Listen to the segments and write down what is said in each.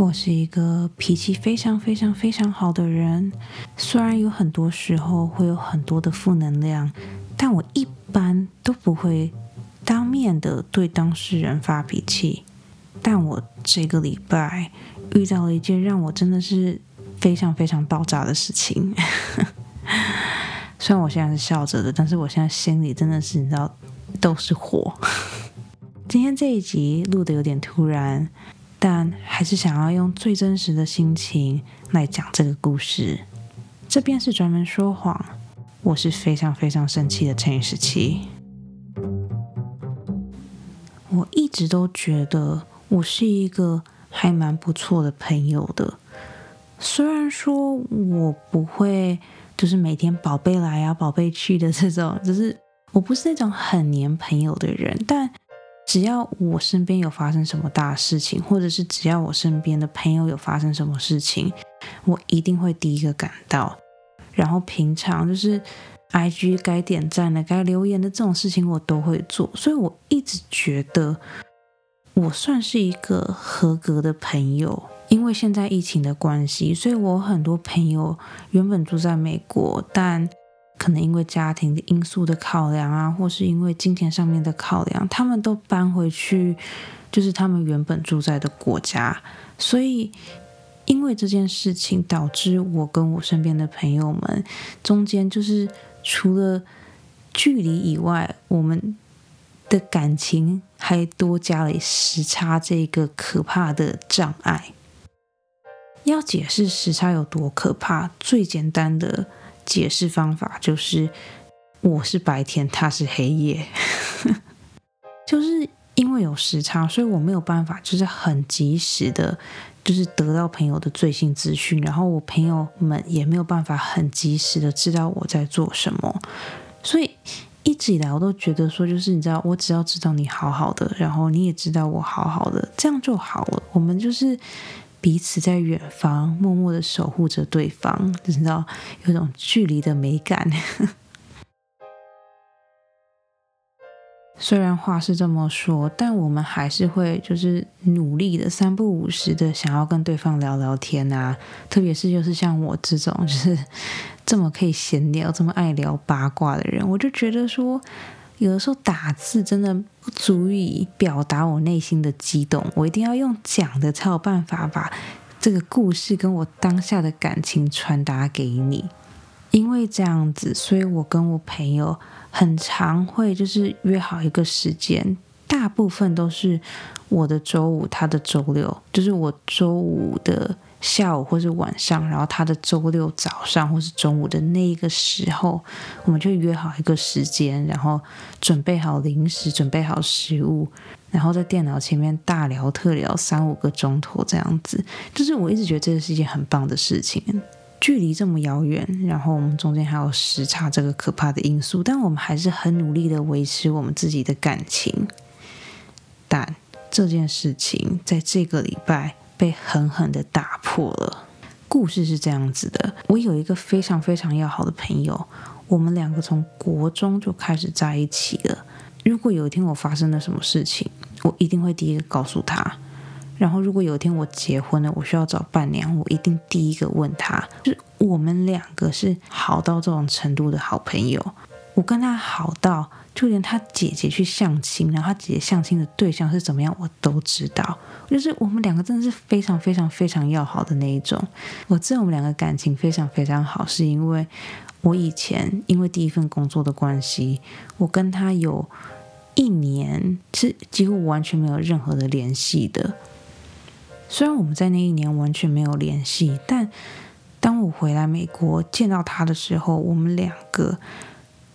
我是一个脾气非常非常非常好的人，虽然有很多时候会有很多的负能量，但我一般都不会当面的对当事人发脾气。但我这个礼拜遇到了一件让我真的是非常非常爆炸的事情。虽然我现在是笑着的，但是我现在心里真的是你知道都是火。今天这一集录的有点突然。但还是想要用最真实的心情来讲这个故事。这边是专门说谎，我是非常非常生气的陈宇十七。我一直都觉得我是一个还蛮不错的朋友的，虽然说我不会就是每天宝贝来啊宝贝去的这种，就是我不是那种很黏朋友的人，但。只要我身边有发生什么大事情，或者是只要我身边的朋友有发生什么事情，我一定会第一个赶到。然后平常就是 I G 该点赞的、该留言的这种事情，我都会做。所以我一直觉得我算是一个合格的朋友。因为现在疫情的关系，所以我很多朋友原本住在美国，但可能因为家庭的因素的考量啊，或是因为金钱上面的考量，他们都搬回去，就是他们原本住在的国家。所以，因为这件事情，导致我跟我身边的朋友们中间，就是除了距离以外，我们的感情还多加了时差这个可怕的障碍。要解释时差有多可怕，最简单的。解释方法就是，我是白天，他是黑夜，就是因为有时差，所以我没有办法，就是很及时的，就是得到朋友的最新资讯，然后我朋友们也没有办法很及时的知道我在做什么，所以一直以来我都觉得说，就是你知道，我只要知道你好好的，然后你也知道我好好的，这样就好了，我们就是。彼此在远方默默的守护着对方，你知道有种距离的美感。虽然话是这么说，但我们还是会就是努力的三不五时的想要跟对方聊聊天啊。特别是就是像我这种就是这么可以闲聊、这么爱聊八卦的人，我就觉得说。有的时候打字真的不足以表达我内心的激动，我一定要用讲的才有办法把这个故事跟我当下的感情传达给你。因为这样子，所以我跟我朋友很常会就是约好一个时间，大部分都是我的周五，他的周六，就是我周五的。下午或是晚上，然后他的周六早上或是中午的那一个时候，我们就约好一个时间，然后准备好零食，准备好食物，然后在电脑前面大聊特聊三五个钟头这样子。就是我一直觉得这个是一件很棒的事情。距离这么遥远，然后我们中间还有时差这个可怕的因素，但我们还是很努力的维持我们自己的感情。但这件事情在这个礼拜。被狠狠的打破了。故事是这样子的：我有一个非常非常要好的朋友，我们两个从国中就开始在一起了。如果有一天我发生了什么事情，我一定会第一个告诉他。然后，如果有一天我结婚了，我需要找伴娘，我一定第一个问他。就是我们两个是好到这种程度的好朋友。我跟他好到，就连他姐姐去相亲，然后他姐姐相亲的对象是怎么样，我都知道。就是我们两个真的是非常非常非常要好的那一种。我知道我们两个感情非常非常好，是因为我以前因为第一份工作的关系，我跟他有一年是几乎完全没有任何的联系的。虽然我们在那一年完全没有联系，但当我回来美国见到他的时候，我们两个。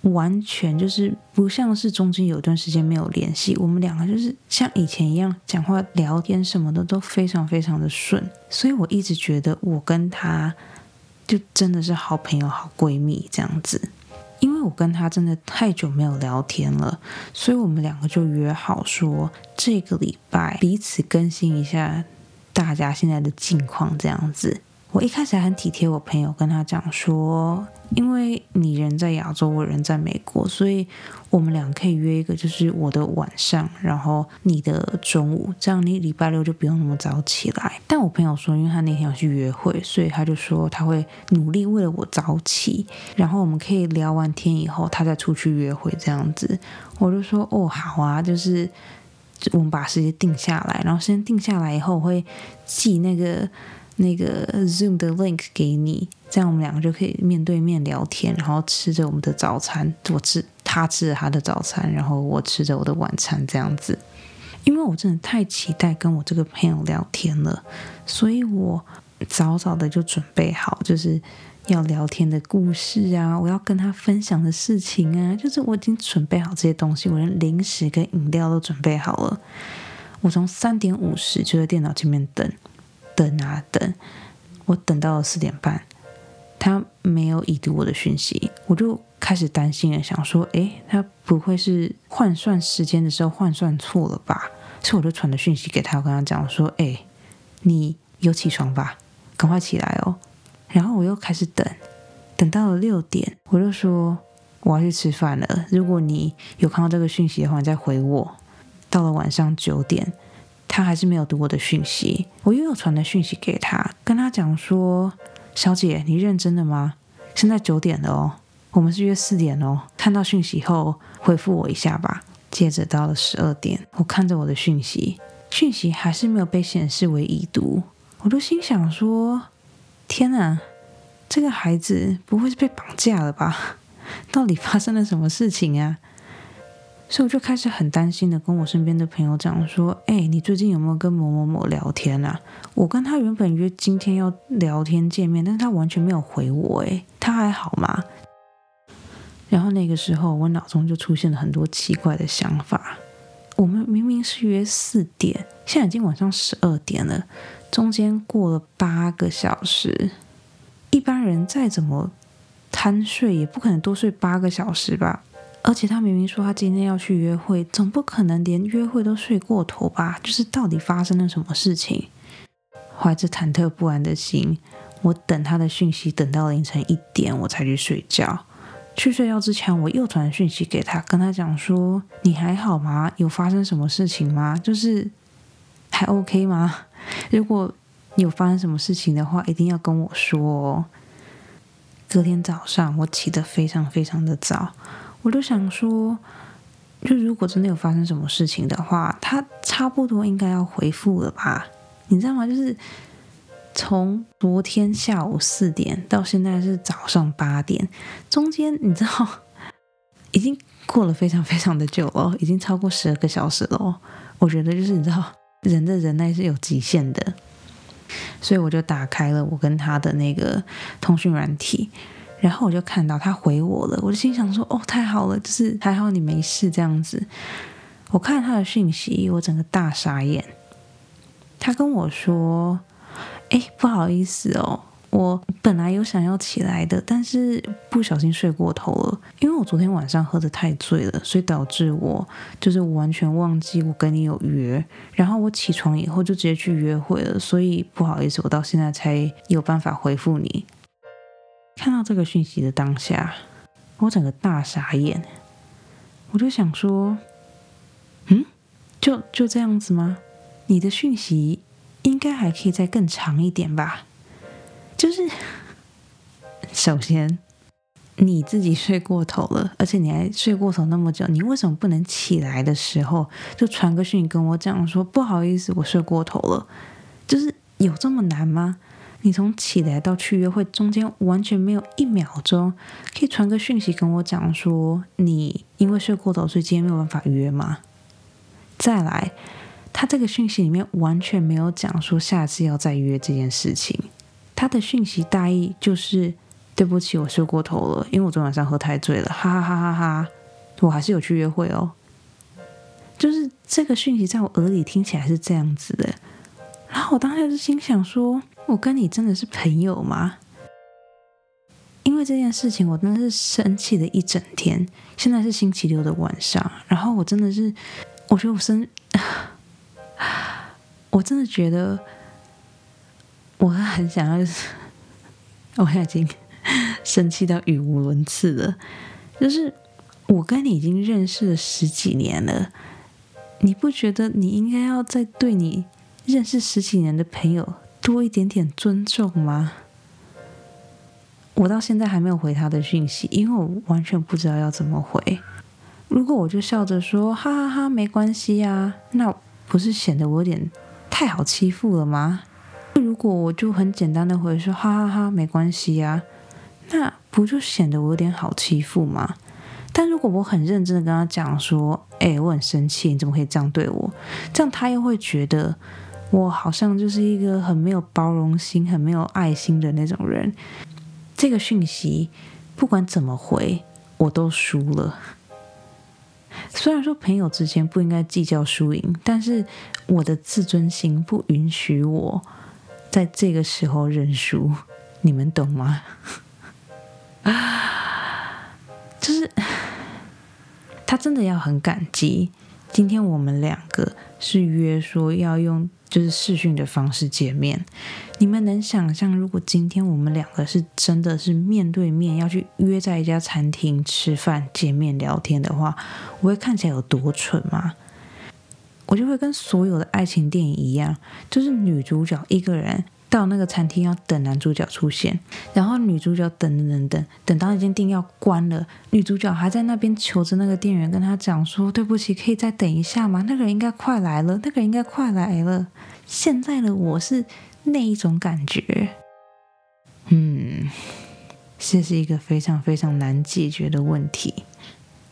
完全就是不像是中间有段时间没有联系，我们两个就是像以前一样讲话聊天什么的都非常非常的顺，所以我一直觉得我跟他就真的是好朋友、好闺蜜这样子。因为我跟他真的太久没有聊天了，所以我们两个就约好说这个礼拜彼此更新一下大家现在的近况这样子。我一开始还很体贴我朋友，跟他讲说，因为你人在亚洲，我人在美国，所以我们俩可以约一个，就是我的晚上，然后你的中午，这样你礼拜六就不用那么早起来。但我朋友说，因为他那天要去约会，所以他就说他会努力为了我早起，然后我们可以聊完天以后，他再出去约会这样子。我就说哦，好啊，就是我们把时间定下来，然后时间定下来以后，我会记那个。那个 Zoom 的 link 给你，这样我们两个就可以面对面聊天，然后吃着我们的早餐。我吃他吃着他的早餐，然后我吃着我的晚餐，这样子。因为我真的太期待跟我这个朋友聊天了，所以我早早的就准备好，就是要聊天的故事啊，我要跟他分享的事情啊，就是我已经准备好这些东西，我连零食跟饮料都准备好了。我从三点五十就在电脑前面等。等啊等，我等到了四点半，他没有已读我的讯息，我就开始担心了，想说，诶，他不会是换算时间的时候换算错了吧？所以我就传了讯息给他，我跟他讲说，诶，你有起床吧？赶快起来哦！然后我又开始等，等到了六点，我就说我要去吃饭了。如果你有看到这个讯息的话，你再回我。到了晚上九点。他还是没有读我的讯息，我又有传的讯息给他，跟他讲说：“小姐，你认真的吗？现在九点了哦，我们是约四点哦。看到讯息后回复我一下吧。”接着到了十二点，我看着我的讯息，讯息还是没有被显示为已读，我都心想说：“天哪，这个孩子不会是被绑架了吧？到底发生了什么事情啊？”所以我就开始很担心的跟我身边的朋友讲说：“哎，你最近有没有跟某某某聊天啊？我跟他原本约今天要聊天见面，但是他完全没有回我。哎，他还好吗？”然后那个时候，我脑中就出现了很多奇怪的想法。我们明明是约四点，现在已经晚上十二点了，中间过了八个小时。一般人再怎么贪睡，也不可能多睡八个小时吧？而且他明明说他今天要去约会，总不可能连约会都睡过头吧？就是到底发生了什么事情？怀着忐忑不安的心，我等他的讯息，等到凌晨一点我才去睡觉。去睡觉之前，我又传讯息给他，跟他讲说：“你还好吗？有发生什么事情吗？就是还 OK 吗？如果有发生什么事情的话，一定要跟我说哦。”隔天早上，我起得非常非常的早。我就想说，就如果真的有发生什么事情的话，他差不多应该要回复了吧？你知道吗？就是从昨天下午四点到现在是早上八点，中间你知道已经过了非常非常的久了，已经超过十二个小时了。我觉得就是你知道，人的忍耐是有极限的，所以我就打开了我跟他的那个通讯软体。然后我就看到他回我了，我就心想说：“哦，太好了，就是还好你没事这样子。”我看他的讯息，我整个大傻眼。他跟我说：“哎，不好意思哦，我本来有想要起来的，但是不小心睡过头了。因为我昨天晚上喝的太醉了，所以导致我就是完全忘记我跟你有约。然后我起床以后就直接去约会了，所以不好意思，我到现在才有办法回复你。”看到这个讯息的当下，我整个大傻眼。我就想说，嗯，就就这样子吗？你的讯息应该还可以再更长一点吧？就是 首先你自己睡过头了，而且你还睡过头那么久，你为什么不能起来的时候就传个讯跟我讲说不好意思，我睡过头了？就是有这么难吗？你从起来到去约会中间完全没有一秒钟可以传个讯息跟我讲说你因为睡过头所以今天没有办法约吗？再来，他这个讯息里面完全没有讲说下次要再约这件事情。他的讯息大意就是对不起，我睡过头了，因为我昨晚上喝太醉了，哈哈哈哈哈！我还是有去约会哦。就是这个讯息在我耳里听起来是这样子的，然后我当时就心想说。我跟你真的是朋友吗？因为这件事情，我真的是生气了一整天。现在是星期六的晚上，然后我真的是，我觉得我生，我真的觉得我很想要 我现在已经生气到语无伦次了。就是我跟你已经认识了十几年了，你不觉得你应该要再对你认识十几年的朋友多一点点尊重吗？我到现在还没有回他的讯息，因为我完全不知道要怎么回。如果我就笑着说哈哈哈，没关系呀，那不是显得我有点太好欺负了吗？如果我就很简单的回说哈哈哈，没关系呀，那不就显得我有点好欺负吗？但如果我很认真的跟他讲说，哎，我很生气，你怎么可以这样对我？这样他又会觉得我好像就是一个很没有包容心、很没有爱心的那种人。这个讯息不管怎么回，我都输了。虽然说朋友之间不应该计较输赢，但是我的自尊心不允许我在这个时候认输。你们懂吗？就是他真的要很感激。今天我们两个是约说要用。就是视讯的方式见面，你们能想象，如果今天我们两个是真的是面对面要去约在一家餐厅吃饭、见面聊天的话，我会看起来有多蠢吗？我就会跟所有的爱情电影一样，就是女主角一个人。到那个餐厅要等男主角出现，然后女主角等等等等，等到那间店要关了，女主角还在那边求着那个店员跟他讲说：“对不起，可以再等一下吗？那个人应该快来了，那个人应该快来了。”现在的我是那一种感觉，嗯，这是一个非常非常难解决的问题。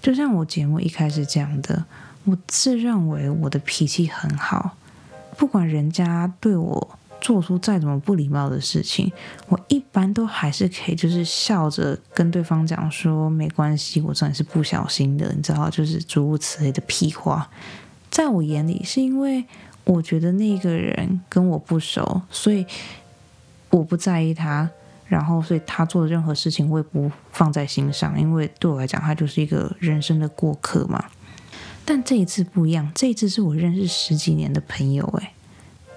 就像我节目一开始讲的，我自认为我的脾气很好，不管人家对我。做出再怎么不礼貌的事情，我一般都还是可以，就是笑着跟对方讲说没关系，我真的是不小心的，你知道，就是诸如此类的屁话。在我眼里，是因为我觉得那个人跟我不熟，所以我不在意他，然后所以他做的任何事情我也不放在心上，因为对我来讲，他就是一个人生的过客嘛。但这一次不一样，这一次是我认识十几年的朋友，诶。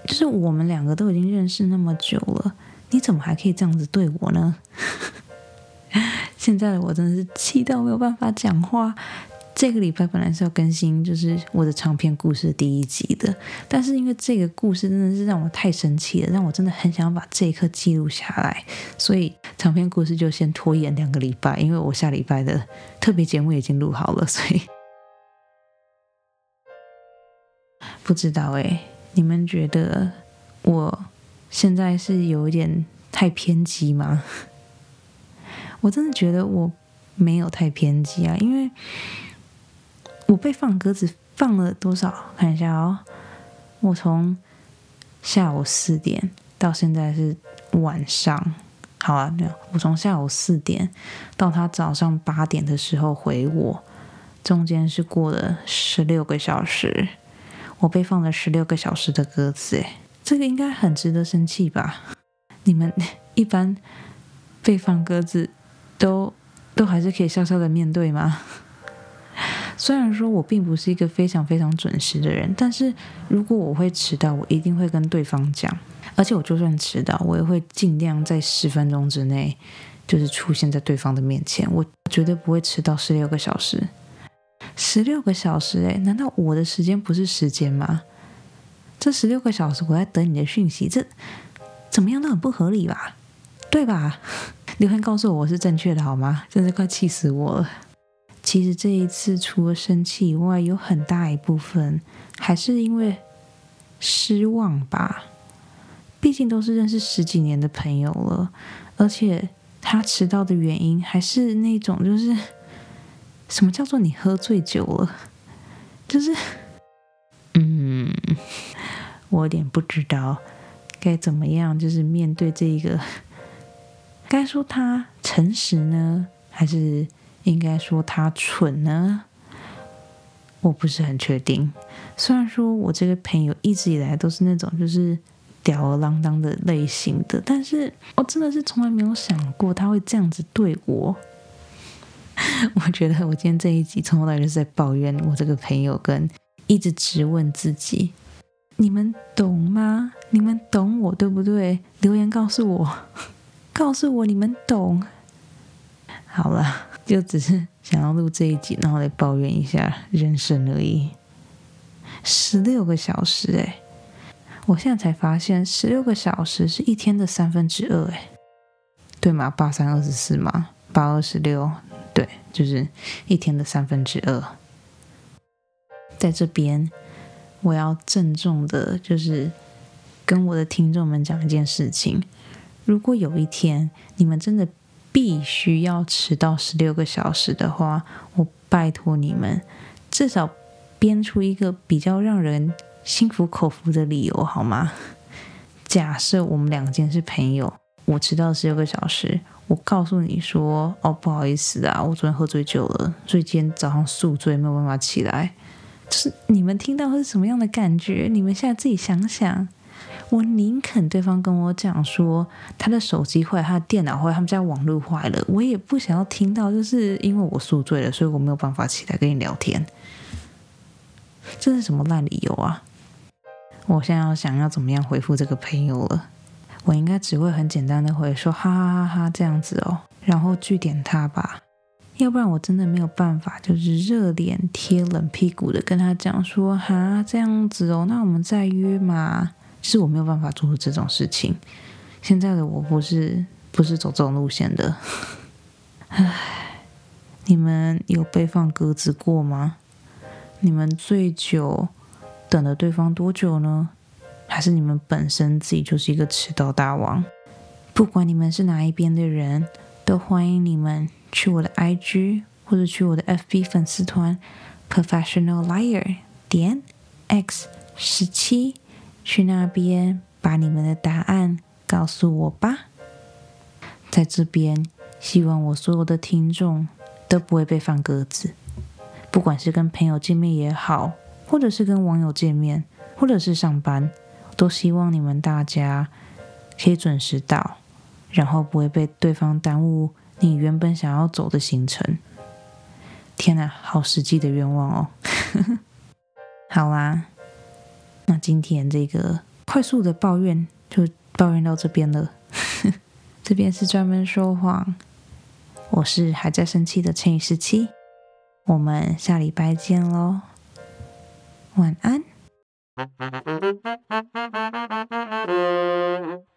就是我们两个都已经认识那么久了，你怎么还可以这样子对我呢？现在的我真的是气到没有办法讲话。这个礼拜本来是要更新，就是我的长篇故事第一集的，但是因为这个故事真的是让我太生气了，让我真的很想把这一刻记录下来，所以长篇故事就先拖延两个礼拜，因为我下礼拜的特别节目已经录好了，所以 不知道哎。你们觉得我现在是有一点太偏激吗？我真的觉得我没有太偏激啊，因为我被放鸽子放了多少？看一下哦，我从下午四点到现在是晚上，好啊，没有，我从下午四点到他早上八点的时候回我，中间是过了十六个小时。我被放了十六个小时的鸽子，哎，这个应该很值得生气吧？你们一般被放鸽子都都还是可以笑笑的面对吗？虽然说我并不是一个非常非常准时的人，但是如果我会迟到，我一定会跟对方讲，而且我就算迟到，我也会尽量在十分钟之内就是出现在对方的面前，我绝对不会迟到十六个小时。十六个小时哎，难道我的时间不是时间吗？这十六个小时我在等你的讯息，这怎么样都很不合理吧？对吧？刘涵告诉我我是正确的，好吗？真是快气死我了。其实这一次除了生气以外，有很大一部分还是因为失望吧。毕竟都是认识十几年的朋友了，而且他迟到的原因还是那种就是。什么叫做你喝醉酒了？就是，嗯，我有点不知道该怎么样，就是面对这一个，该说他诚实呢，还是应该说他蠢呢？我不是很确定。虽然说我这个朋友一直以来都是那种就是吊儿郎当的类型的，但是我真的是从来没有想过他会这样子对我。我觉得我今天这一集从头到尾就是在抱怨我这个朋友，跟一直质问自己。你们懂吗？你们懂我对不对？留言告诉我。告诉我你们懂。好了，就只是想要录这一集，然后来抱怨一下人生而已。十六个小时，哎，我现在才发现，十六个小时是一天的三分之二，哎，对吗？八三二十四吗？八二十六，对，就是一天的三分之二。在这边，我要郑重的，就是跟我的听众们讲一件事情：如果有一天你们真的。必须要迟到十六个小时的话，我拜托你们，至少编出一个比较让人心服口服的理由好吗？假设我们两间是朋友，我迟到十六个小时，我告诉你说，哦，不好意思啊，我昨天喝醉酒了，所以今天早上宿醉，没有办法起来。就是你们听到会是什么样的感觉？你们现在自己想想。我宁肯对方跟我讲说他的手机坏，他的电脑坏，他们家网络坏了，我也不想要听到，就是因为我宿醉了，所以我没有办法起来跟你聊天。这是什么烂理由啊！我现在要想要怎么样回复这个朋友了？我应该只会很简单的回说哈哈哈哈这样子哦，然后据点他吧，要不然我真的没有办法，就是热脸贴冷屁股的跟他讲说哈这样子哦，那我们再约嘛。是我没有办法做出这种事情。现在的我不是不是走这种路线的。唉，你们有被放鸽子过吗？你们最久等了对方多久呢？还是你们本身自己就是一个迟到大王？不管你们是哪一边的人，都欢迎你们去我的 IG 或者去我的 FB 粉丝团 Professional Liar 点 X 十七。去那边把你们的答案告诉我吧。在这边，希望我所有的听众都不会被放鸽子。不管是跟朋友见面也好，或者是跟网友见面，或者是上班，都希望你们大家可以准时到，然后不会被对方耽误你原本想要走的行程。天哪，好实际的愿望哦！好啦。那今天这个快速的抱怨就抱怨到这边了，这边是专门说谎，我是还在生气的乘以十七，我们下礼拜见喽，晚安。Thank you.